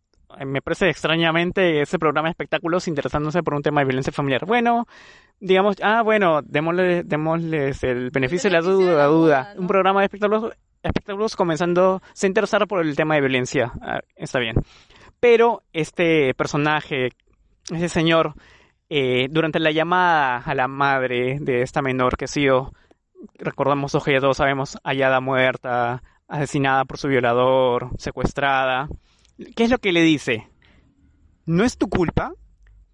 me parece extrañamente ese programa de espectáculos interesándose por un tema de violencia familiar. Bueno, digamos, ah, bueno, démosle, démosles el beneficio de la duda, la duda. Un programa de espectáculos, espectáculos comenzando a interesar por el tema de violencia. Ah, está bien. Pero este personaje, ese señor, eh, durante la llamada a la madre de esta menor que ha sido, recordamos todos sabemos, hallada muerta, asesinada por su violador, secuestrada, ¿qué es lo que le dice? ¿No es tu culpa?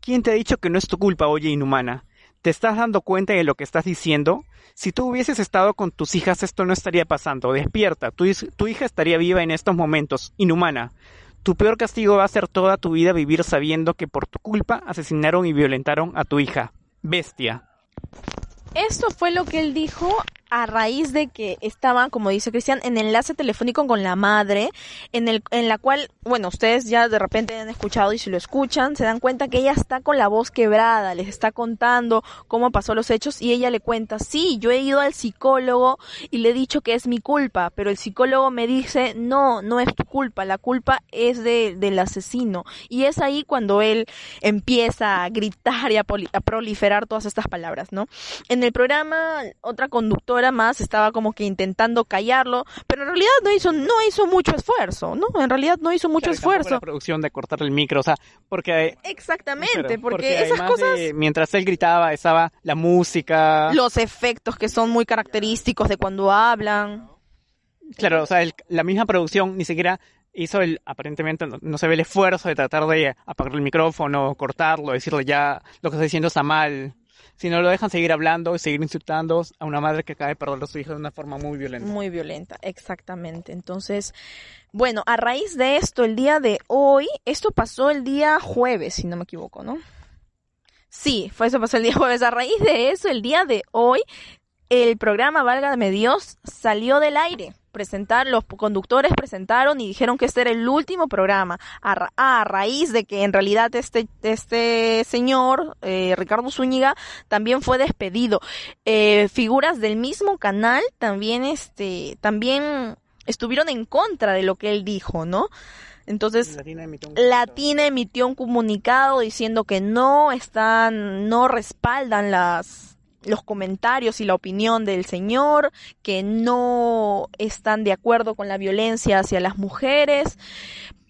¿Quién te ha dicho que no es tu culpa, oye inhumana? ¿Te estás dando cuenta de lo que estás diciendo? Si tú hubieses estado con tus hijas, esto no estaría pasando. Despierta, tu hija estaría viva en estos momentos, inhumana. Tu peor castigo va a ser toda tu vida vivir sabiendo que por tu culpa asesinaron y violentaron a tu hija. Bestia. Esto fue lo que él dijo a raíz de que estaba, como dice Cristian, en enlace telefónico con la madre, en el, en la cual, bueno, ustedes ya de repente han escuchado y si lo escuchan, se dan cuenta que ella está con la voz quebrada, les está contando cómo pasó los hechos y ella le cuenta, sí, yo he ido al psicólogo y le he dicho que es mi culpa, pero el psicólogo me dice, no, no es tu culpa, la culpa es de, del asesino. Y es ahí cuando él empieza a gritar y a proliferar todas estas palabras, ¿no? En el programa, otra conductora más estaba como que intentando callarlo, pero en realidad no hizo, no hizo mucho esfuerzo, ¿no? En realidad no hizo mucho esfuerzo. La producción de cortar el micro, o sea, porque... Exactamente, porque, esas cosas... mientras él gritaba, estaba la música... Los efectos que son muy característicos de cuando hablan. Claro, o sea, la misma producción ni siquiera hizo el, aparentemente no, se ve el esfuerzo de tratar de apagar el micrófono, cortarlo, decirle ya lo que está diciendo está mal si no lo dejan seguir hablando y seguir insultando a una madre que acaba de perder a su hija de una forma muy violenta. Muy violenta, exactamente. Entonces, bueno, a raíz de esto, el día de hoy, esto pasó el día jueves, si no me equivoco, ¿no? Sí, fue eso pasó el día jueves. A raíz de eso, el día de hoy, el programa Válgame Dios salió del aire presentar, los conductores presentaron y dijeron que este era el último programa, a, raíz de que en realidad este, este señor, eh, Ricardo Zúñiga, también fue despedido. Eh, figuras del mismo canal también, este, también estuvieron en contra de lo que él dijo, ¿no? Entonces, Latina emitió un comunicado diciendo que no están, no respaldan las los comentarios y la opinión del señor, que no están de acuerdo con la violencia hacia las mujeres.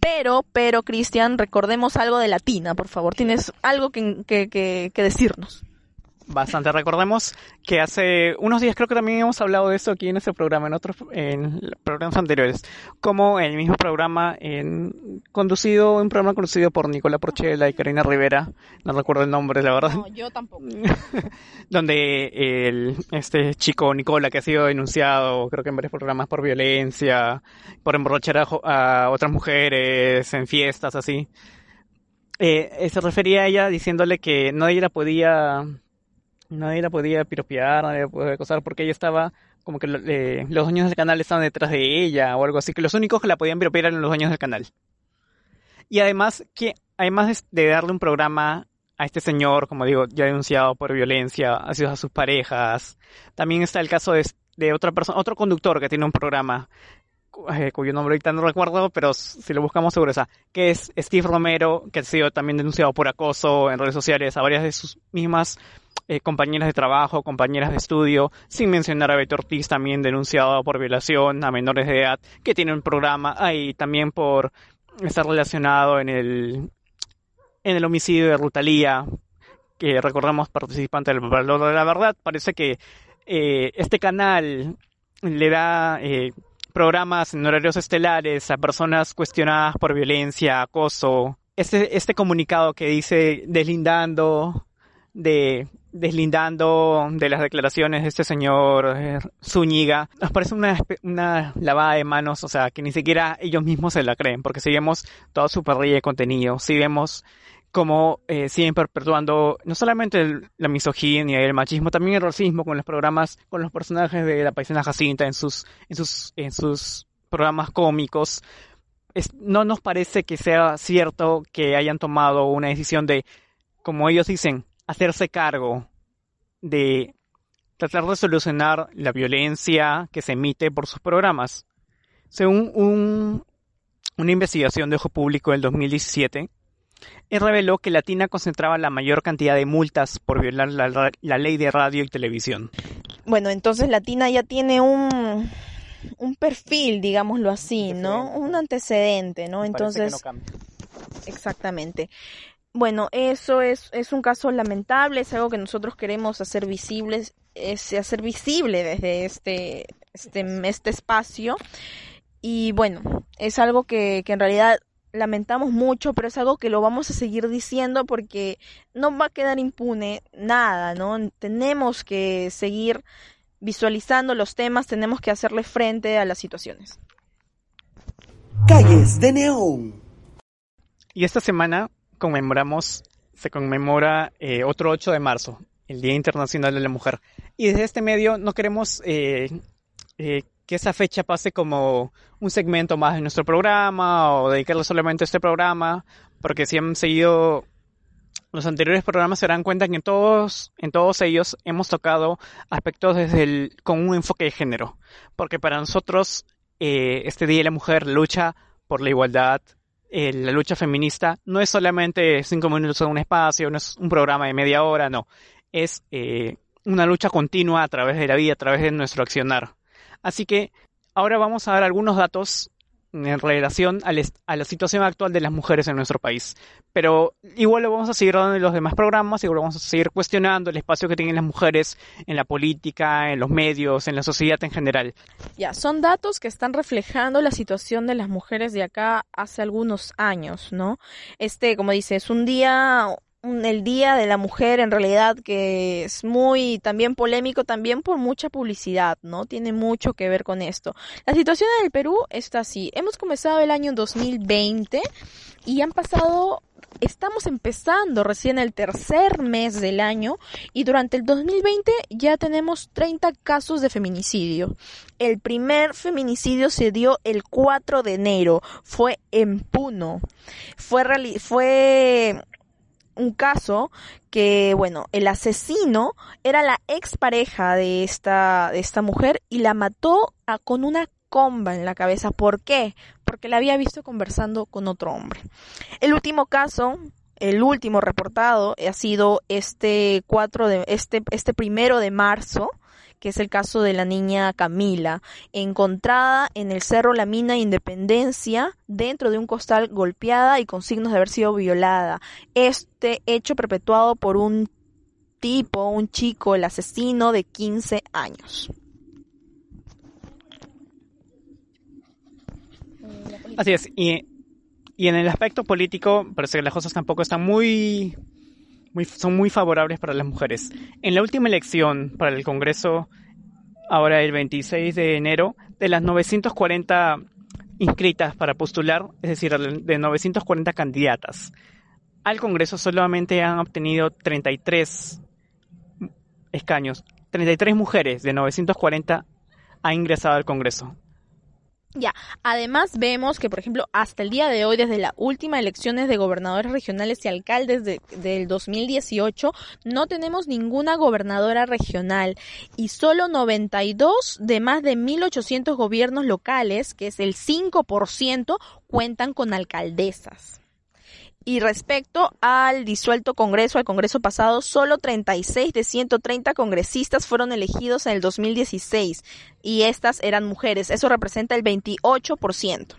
Pero, pero, Cristian, recordemos algo de Latina, por favor. Tienes algo que, que, que, decirnos. Bastante. Recordemos que hace unos días creo que también hemos hablado de eso aquí en este programa, en otros en programas anteriores, como el mismo programa en conducido, un programa conducido por Nicola Porchela y Karina Rivera, no recuerdo el nombre, la verdad. No, yo tampoco. [laughs] donde el este chico Nicola que ha sido denunciado, creo que en varios programas por violencia, por emborrachar a, a otras mujeres en fiestas así. Eh, se refería a ella diciéndole que nadie la podía nadie la podía piropear, nadie la podía acosar porque ella estaba como que los dueños del canal estaban detrás de ella o algo así, que los únicos que la podían piropear eran los dueños del canal. Y además que además de darle un programa a este señor, como digo, ya denunciado por violencia hacia sus parejas, también está el caso de, de otra persona, otro conductor que tiene un programa eh, cuyo nombre ahorita no recuerdo, pero si lo buscamos seguro que es Steve Romero, que ha sido también denunciado por acoso en redes sociales a varias de sus mismas eh, compañeras de trabajo, compañeras de estudio, sin mencionar a Beto Ortiz, también denunciado por violación a menores de edad, que tiene un programa ahí también por estar relacionado en el, en el homicidio de Rutalía, que recordamos participante del valor de la verdad. Parece que eh, este canal le da eh, programas en horarios estelares a personas cuestionadas por violencia, acoso. Este, este comunicado que dice deslindando de deslindando de las declaraciones de este señor eh, Zúñiga, nos parece una, una lavada de manos, o sea, que ni siquiera ellos mismos se la creen, porque seguimos toda su parrilla de contenido, si vemos cómo eh, siguen perpetuando no solamente la misoginia y el machismo, también el racismo con los programas, con los personajes de la paisana Jacinta en sus, en sus, en sus programas cómicos. no nos parece que sea cierto que hayan tomado una decisión de, como ellos dicen, hacerse cargo de tratar de solucionar la violencia que se emite por sus programas. Según un, una investigación de Ojo Público del 2017, reveló que Latina concentraba la mayor cantidad de multas por violar la, la, ley de radio y televisión. Bueno, entonces Latina ya tiene un, un perfil, digámoslo así, ¿no? Un antecedente, ¿no? entonces... Exactamente. Bueno, eso es, es un caso lamentable, es algo que nosotros queremos hacer visibles, es hacer visible desde este, este, este espacio. Y bueno, es algo que, que en realidad lamentamos mucho, pero es algo que lo vamos a seguir diciendo porque no va a quedar impune nada, ¿no? Tenemos que seguir visualizando los temas, tenemos que hacerle frente a las situaciones. Calles de Neón. Y esta semana conmemoramos, se conmemora eh, otro 8 de marzo, el Día Internacional de la Mujer. Y desde este medio no queremos eh, eh, que esa fecha pase como un segmento más de nuestro programa o dedicarlo solamente a este programa, porque si han seguido los anteriores programas se darán cuenta que en todos, en todos ellos hemos tocado aspectos desde el, con un enfoque de género, porque para nosotros este Día de la Mujer lucha por la igualdad, la lucha feminista no es solamente cinco minutos en un espacio, no es un programa de media hora, no. Es eh, una lucha continua a través de la vida, a través de nuestro accionar. Así que ahora vamos a dar algunos datos en relación a, la situación actual de las mujeres en nuestro país. Pero igual lo vamos a seguir dando en los demás programas, igual vamos a seguir cuestionando el espacio que tienen las mujeres en la política, en los medios, en la sociedad en general. Ya, son datos que están reflejando la situación de las mujeres de acá hace algunos años, ¿no? Este, como dice, es un día el Día de la Mujer en realidad que es muy también polémico también por mucha publicidad, ¿no? Tiene mucho que ver con esto. La situación en el Perú está así. Hemos comenzado el año 2020 y han pasado estamos empezando recién el tercer mes del año y durante el 2020 ya tenemos 30 casos de feminicidio. El primer feminicidio se dio el 4 de enero, fue en Puno. Fue, fue un caso que, bueno, el asesino era la expareja de esta, de esta mujer y la mató con una comba en la cabeza. ¿Por qué? Porque la había visto conversando con otro hombre. El último caso, el último reportado ha sido este 4 de, este, este primero de marzo, que es el caso de la niña Camila, encontrada en el Cerro La Mina Independencia, dentro de un costal golpeada y con signos de haber sido violada. Este hecho perpetuado por un tipo, un chico, el asesino de 15 años. Así es, y, y en el aspecto político parece que las cosas tampoco están muy, muy, son muy favorables para las mujeres. En la última elección para el Congreso, ahora el 26 de enero, de las 940 inscritas para postular, es decir, de 940 candidatas, al Congreso solamente han obtenido 33 escaños. 33 mujeres de 940 han ingresado al Congreso. Ya, además vemos que, por ejemplo, hasta el día de hoy, desde las últimas elecciones de gobernadores regionales y alcaldes de, del 2018, no tenemos ninguna gobernadora regional y solo 92 de más de 1.800 gobiernos locales, que es el 5%, cuentan con alcaldesas. Y respecto al disuelto Congreso, al Congreso pasado, solo 36 de 130 congresistas fueron elegidos en el 2016 y estas eran mujeres. Eso representa el 28%.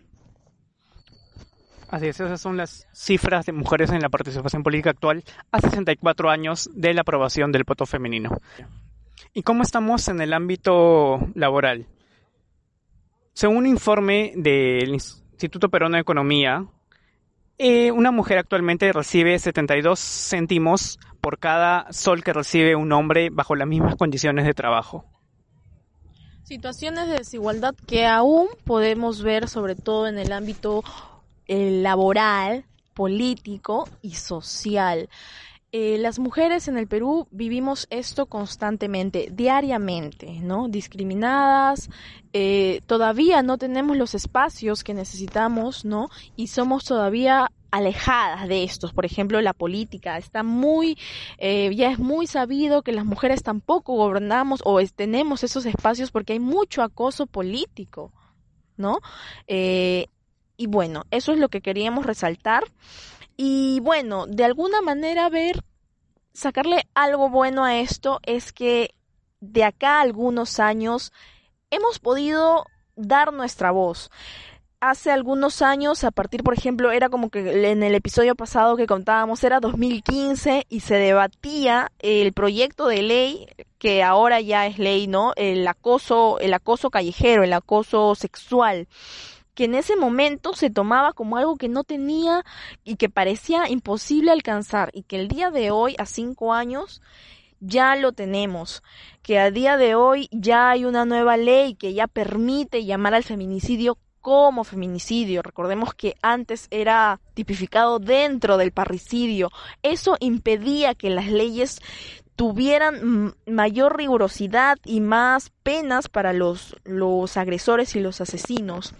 Así es, esas son las cifras de mujeres en la participación política actual a 64 años de la aprobación del voto femenino. ¿Y cómo estamos en el ámbito laboral? Según un informe del Instituto Peruano de Economía, eh, una mujer actualmente recibe 72 céntimos por cada sol que recibe un hombre bajo las mismas condiciones de trabajo. Situaciones de desigualdad que aún podemos ver sobre todo en el ámbito eh, laboral, político y social. Eh, las mujeres en el Perú vivimos esto constantemente, diariamente, ¿no? Discriminadas, eh, todavía no tenemos los espacios que necesitamos, ¿no? Y somos todavía alejadas de estos. Por ejemplo, la política está muy, eh, ya es muy sabido que las mujeres tampoco gobernamos o tenemos esos espacios porque hay mucho acoso político, ¿no? y bueno, eso es lo que queríamos resaltar. Y bueno, de alguna manera ver, sacarle algo bueno a esto es que de acá a algunos años hemos podido dar nuestra voz. Hace algunos años, a partir, por ejemplo, era como que en el episodio pasado que contábamos, era 2015 y se debatía el proyecto de ley que ahora ya es ley, ¿no? El acoso, el acoso callejero, el acoso sexual que en ese momento se tomaba como algo que no tenía y que parecía imposible alcanzar y que el día de hoy, a cinco años, ya lo tenemos, que a día de hoy ya hay una nueva ley que ya permite llamar al feminicidio como feminicidio. Recordemos que antes era tipificado dentro del parricidio. Eso impedía que las leyes tuvieran mayor rigurosidad y más penas para los, los agresores y los asesinos.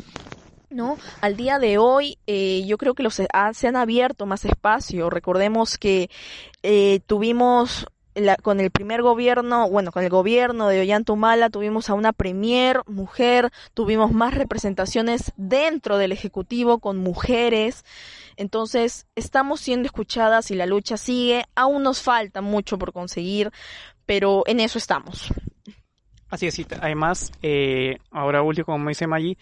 ¿No? Al día de hoy, eh, yo creo que los, se han abierto más espacio. Recordemos que eh, tuvimos la, con el primer gobierno, bueno, con el gobierno de Ollantumala tuvimos a una premier mujer, tuvimos más representaciones dentro del Ejecutivo con mujeres. Entonces, estamos siendo escuchadas y la lucha sigue. Aún nos falta mucho por conseguir, pero en eso estamos. Así es, además, eh, ahora último, como dice Maggi, eh,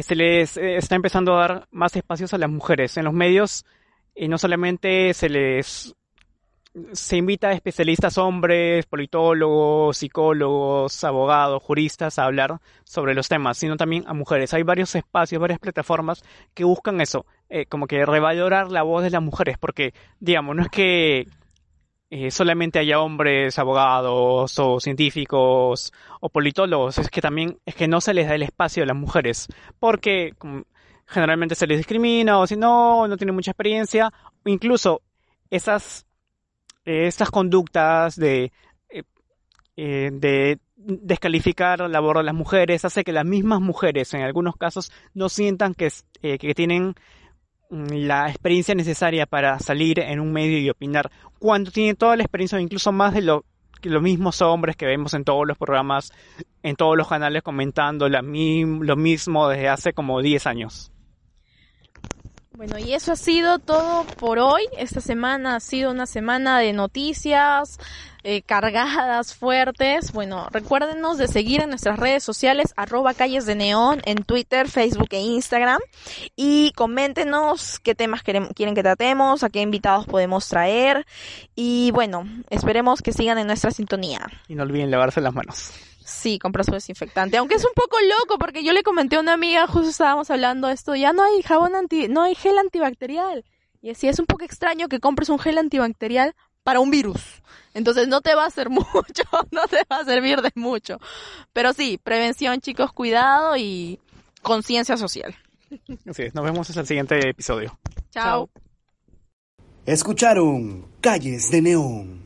se les eh, está empezando a dar más espacios a las mujeres. En los medios y no solamente se les se invita a especialistas hombres, politólogos, psicólogos, abogados, juristas a hablar sobre los temas, sino también a mujeres. Hay varios espacios, varias plataformas que buscan eso, eh, como que revalorar la voz de las mujeres, porque, digamos, no es que eh, solamente haya hombres abogados o científicos o politólogos, es que también es que no se les da el espacio a las mujeres, porque generalmente se les discrimina o si no, no tienen mucha experiencia, o incluso esas, eh, estas conductas de, eh, de descalificar la labor de las mujeres hace que las mismas mujeres en algunos casos no sientan que, que tienen la experiencia necesaria para salir en un medio y opinar, cuando tiene toda la experiencia, incluso más de lo los mismos hombres que vemos en todos los programas, en todos los canales comentando lo mismo desde hace como 10 años. Bueno, y eso ha sido todo por hoy. Esta semana ha sido una semana de noticias, eh, cargadas, fuertes. Bueno, recuérdenos de seguir en nuestras redes sociales, arroba calles de neón, en Twitter, Facebook e Instagram. Y coméntenos qué temas quieren, quieren que tratemos, a qué invitados podemos traer. Y bueno, esperemos que sigan en nuestra sintonía. Y no olviden lavarse las manos. Sí, compra su desinfectante. Aunque es un poco loco porque yo le comenté a una amiga, justo estábamos hablando de esto, ya no hay jabón anti, no hay gel antibacterial. Y así es un poco extraño que compres un gel antibacterial para un virus. Entonces no te va a hacer [laughs] mucho, no te va a servir de mucho. Pero sí, prevención, chicos, cuidado y conciencia social. Así es, nos vemos en el siguiente episodio. Chao. Escucharon Calles de Neón.